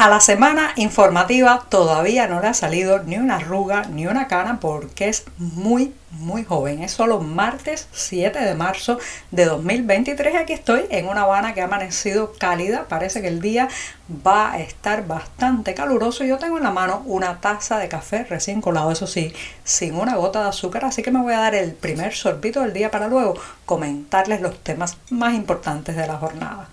A la semana informativa todavía no le ha salido ni una arruga ni una cana porque es muy, muy joven. Es solo martes 7 de marzo de 2023 y aquí estoy en una Habana que ha amanecido cálida. Parece que el día va a estar bastante caluroso yo tengo en la mano una taza de café recién colado, eso sí, sin una gota de azúcar. Así que me voy a dar el primer sorbito del día para luego comentarles los temas más importantes de la jornada.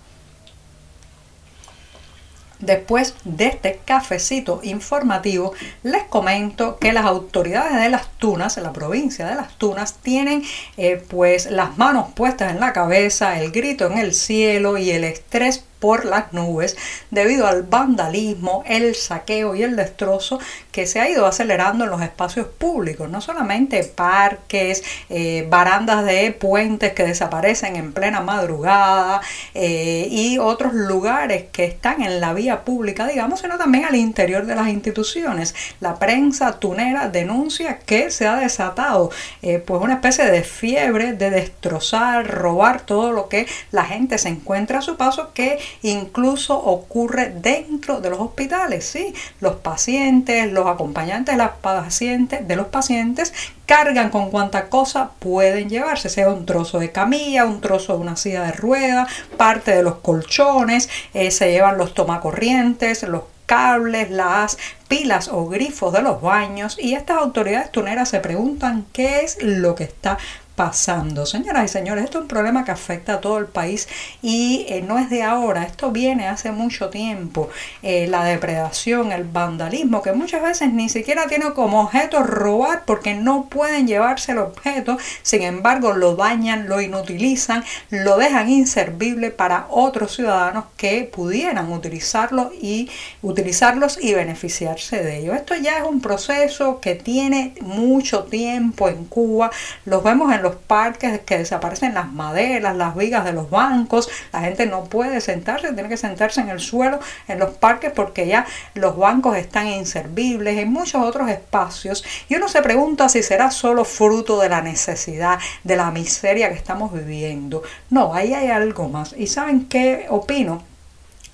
Después de este cafecito informativo, les comento que las autoridades de las Tunas, la provincia de las Tunas, tienen eh, pues las manos puestas en la cabeza, el grito en el cielo y el estrés por las nubes debido al vandalismo, el saqueo y el destrozo que se ha ido acelerando en los espacios públicos, no solamente parques, eh, barandas de puentes que desaparecen en plena madrugada eh, y otros lugares que están en la vía pública, digamos, sino también al interior de las instituciones. La prensa tunera denuncia que se ha desatado eh, pues una especie de fiebre de destrozar, robar todo lo que la gente se encuentra a su paso que incluso ocurre dentro de los hospitales, ¿sí? Los pacientes, los acompañantes de, las pacientes, de los pacientes cargan con cuanta cosa pueden llevarse, sea un trozo de camilla, un trozo de una silla de rueda, parte de los colchones, eh, se llevan los tomacorrientes, los cables, las pilas o grifos de los baños y estas autoridades tuneras se preguntan qué es lo que está pasando. Señoras y señores, esto es un problema que afecta a todo el país y eh, no es de ahora, esto viene hace mucho tiempo. Eh, la depredación, el vandalismo, que muchas veces ni siquiera tiene como objeto robar porque no pueden llevarse el objeto, sin embargo lo dañan, lo inutilizan, lo dejan inservible para otros ciudadanos que pudieran utilizarlo y utilizarlos y beneficiarse de ello. Esto ya es un proceso que tiene mucho tiempo en Cuba, los vemos en los parques que desaparecen las maderas, las vigas de los bancos, la gente no puede sentarse, tiene que sentarse en el suelo en los parques porque ya los bancos están inservibles, en muchos otros espacios y uno se pregunta si será solo fruto de la necesidad, de la miseria que estamos viviendo. No, ahí hay algo más. ¿Y saben qué opino?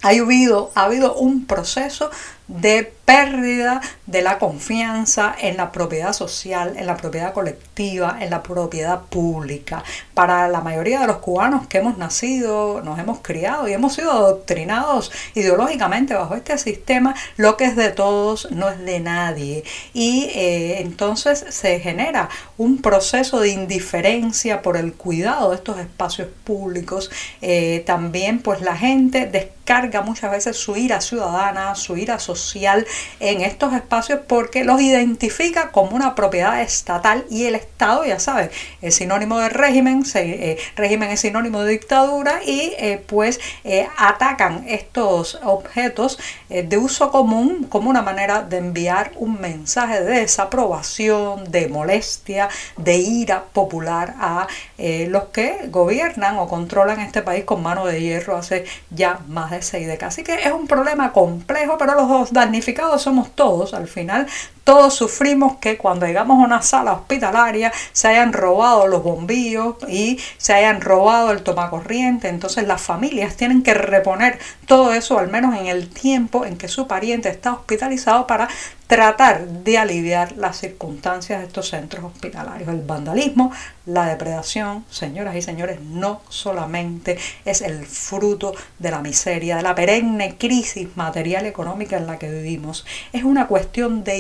Ha habido, ha habido un proceso de pérdida de la confianza en la propiedad social, en la propiedad colectiva, en la propiedad pública. Para la mayoría de los cubanos que hemos nacido, nos hemos criado y hemos sido adoctrinados ideológicamente bajo este sistema, lo que es de todos no es de nadie. Y eh, entonces se genera un proceso de indiferencia por el cuidado de estos espacios públicos. Eh, también pues la gente descarga muchas veces su ira ciudadana, su ira social en estos espacios porque los identifica como una propiedad estatal y el Estado, ya sabe, es sinónimo de régimen, eh, régimen es sinónimo de dictadura y eh, pues eh, atacan estos objetos de uso común como una manera de enviar un mensaje de desaprobación, de molestia, de ira popular a los que gobiernan o controlan este país con mano de hierro hace ya más de seis décadas. Así que es un problema complejo, pero los dos damnificados somos todos al final. Todos sufrimos que cuando llegamos a una sala hospitalaria se hayan robado los bombillos y se hayan robado el tomacorriente. Entonces las familias tienen que reponer todo eso, al menos en el tiempo en que su pariente está hospitalizado, para tratar de aliviar las circunstancias de estos centros hospitalarios. El vandalismo, la depredación, señoras y señores, no solamente es el fruto de la miseria, de la perenne crisis material y económica en la que vivimos, es una cuestión de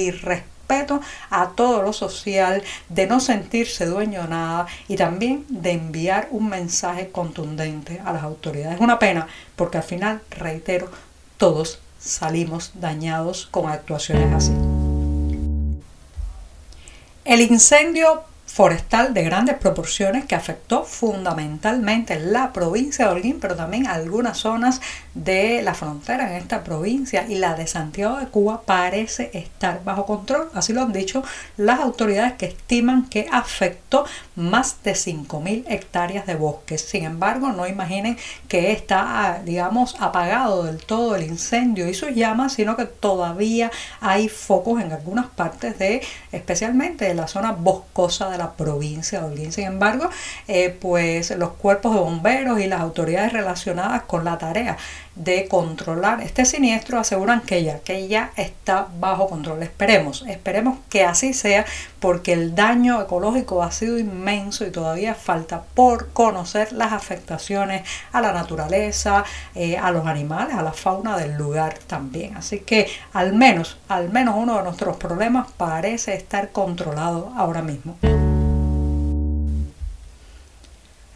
irrespeto a todo lo social, de no sentirse dueño de nada y también de enviar un mensaje contundente a las autoridades. Es una pena porque al final, reitero, todos salimos dañados con actuaciones así. El incendio forestal de grandes proporciones que afectó fundamentalmente la provincia de Holguín, pero también algunas zonas de la frontera en esta provincia y la de Santiago de Cuba parece estar bajo control. Así lo han dicho las autoridades que estiman que afectó más de 5.000 hectáreas de bosques. Sin embargo, no imaginen que está, digamos, apagado del todo el incendio y sus llamas, sino que todavía hay focos en algunas partes de, especialmente de la zona boscosa de la provincia de Holguín. Sin embargo, eh, pues los cuerpos de bomberos y las autoridades relacionadas con la tarea de controlar este siniestro aseguran que ya, que ya está bajo control. Esperemos, esperemos que así sea porque el daño ecológico ha sido inmenso y todavía falta por conocer las afectaciones a la naturaleza, eh, a los animales, a la fauna del lugar también. Así que al menos, al menos uno de nuestros problemas parece estar controlado ahora mismo.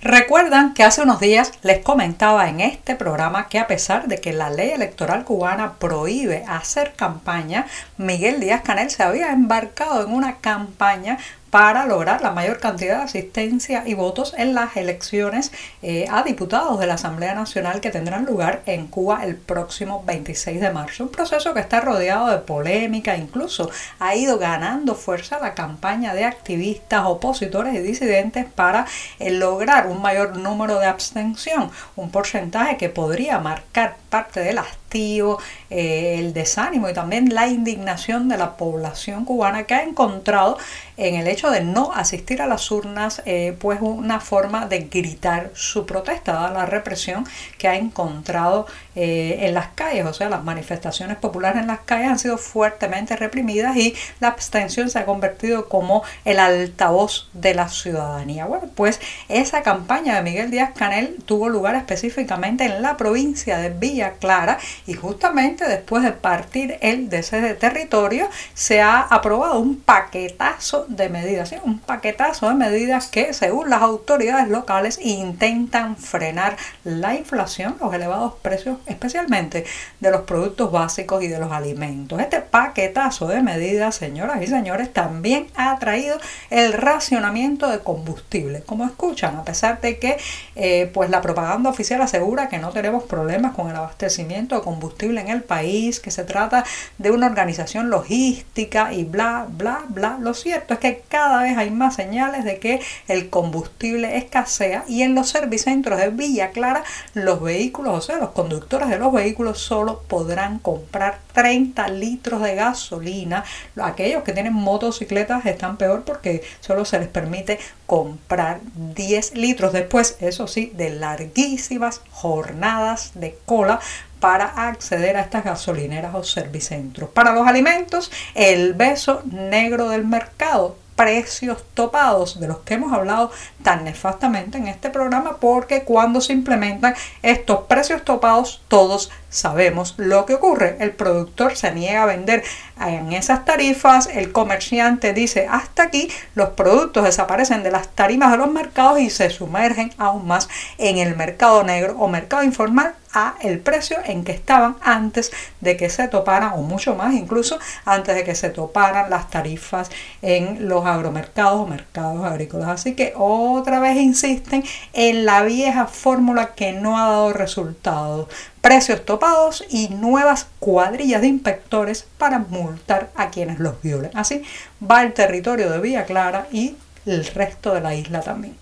Recuerdan que hace unos días les comentaba en este programa que a pesar de que la ley electoral cubana prohíbe hacer campaña, Miguel Díaz Canel se había embarcado en una campaña para lograr la mayor cantidad de asistencia y votos en las elecciones eh, a diputados de la Asamblea Nacional que tendrán lugar en Cuba el próximo 26 de marzo. Un proceso que está rodeado de polémica, incluso ha ido ganando fuerza la campaña de activistas, opositores y disidentes para eh, lograr un mayor número de abstención, un porcentaje que podría marcar parte del eh, el desánimo y también la indignación de la población cubana que ha encontrado en el hecho de no asistir a las urnas eh, pues una forma de gritar su protesta, dada la represión que ha encontrado eh, en las calles, o sea, las manifestaciones populares en las calles han sido fuertemente reprimidas y la abstención se ha convertido como el altavoz de la ciudadanía. Bueno, pues esa campaña de Miguel Díaz Canel tuvo lugar específicamente en la provincia de Villa Clara y justamente después de partir él de territorio se ha aprobado un paquetazo de medidas, un paquetazo de medidas que según las autoridades locales intentan frenar la inflación, los elevados precios especialmente de los productos básicos y de los alimentos. Este paquetazo de medidas, señoras y señores, también ha traído el racionamiento de combustible. Como escuchan, a pesar de que eh, pues la propaganda oficial asegura que no tenemos problemas con el abastecimiento de combustible en el país, que se trata de una organización logística y bla, bla, bla. Lo cierto es que cada vez hay más señales de que el combustible escasea y en los servicentros de Villa Clara los vehículos, o sea, los conductores de los vehículos solo podrán comprar 30 litros de gasolina. Aquellos que tienen motocicletas están peor porque solo se les permite comprar 10 litros. Después, eso sí, de larguísimas jornadas de cola para acceder a estas gasolineras o servicentros. Para los alimentos, el beso negro del mercado precios topados de los que hemos hablado tan nefastamente en este programa porque cuando se implementan estos precios topados todos sabemos lo que ocurre. El productor se niega a vender en esas tarifas, el comerciante dice hasta aquí, los productos desaparecen de las tarimas de los mercados y se sumergen aún más en el mercado negro o mercado informal a el precio en que estaban antes de que se toparan o mucho más incluso antes de que se toparan las tarifas en los agromercados o mercados agrícolas. Así que otra vez insisten en la vieja fórmula que no ha dado resultados. Precios topados y nuevas cuadrillas de inspectores para multar a quienes los violen. Así va el territorio de Villa Clara y el resto de la isla también.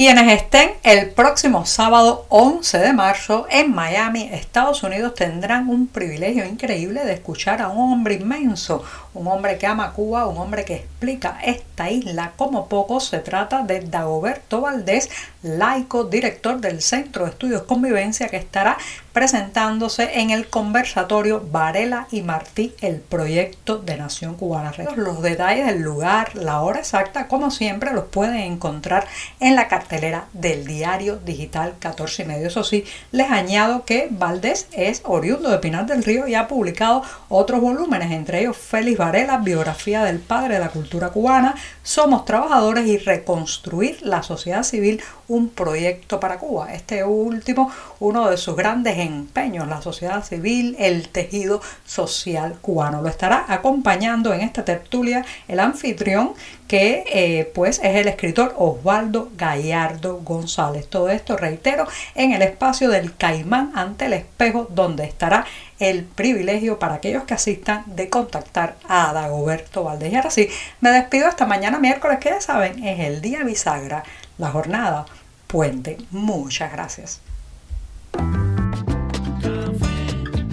Quienes estén el próximo sábado 11 de marzo en Miami, Estados Unidos, tendrán un privilegio increíble de escuchar a un hombre inmenso, un hombre que ama Cuba, un hombre que explica esta isla como poco. Se trata de Dagoberto Valdés, laico, director del Centro de Estudios Convivencia, que estará presentándose en el conversatorio Varela y Martí, el proyecto de Nación Cubana. Los detalles del lugar, la hora exacta, como siempre, los pueden encontrar en la cartelera del diario digital 14 y medio. Eso sí, les añado que Valdés es oriundo de Pinar del Río y ha publicado otros volúmenes, entre ellos Félix Varela, biografía del padre de la cultura cubana, Somos Trabajadores y Reconstruir la Sociedad Civil, un proyecto para Cuba. Este último, uno de sus grandes empeños, la sociedad civil, el tejido social cubano. Lo estará acompañando en esta tertulia el anfitrión que eh, pues es el escritor Osvaldo Gallardo González. Todo esto, reitero, en el espacio del Caimán ante el espejo, donde estará el privilegio para aquellos que asistan de contactar a Dagoberto Valdés. Y ahora sí, me despido hasta mañana miércoles, que ya saben, es el día bisagra, la jornada puente. Muchas gracias.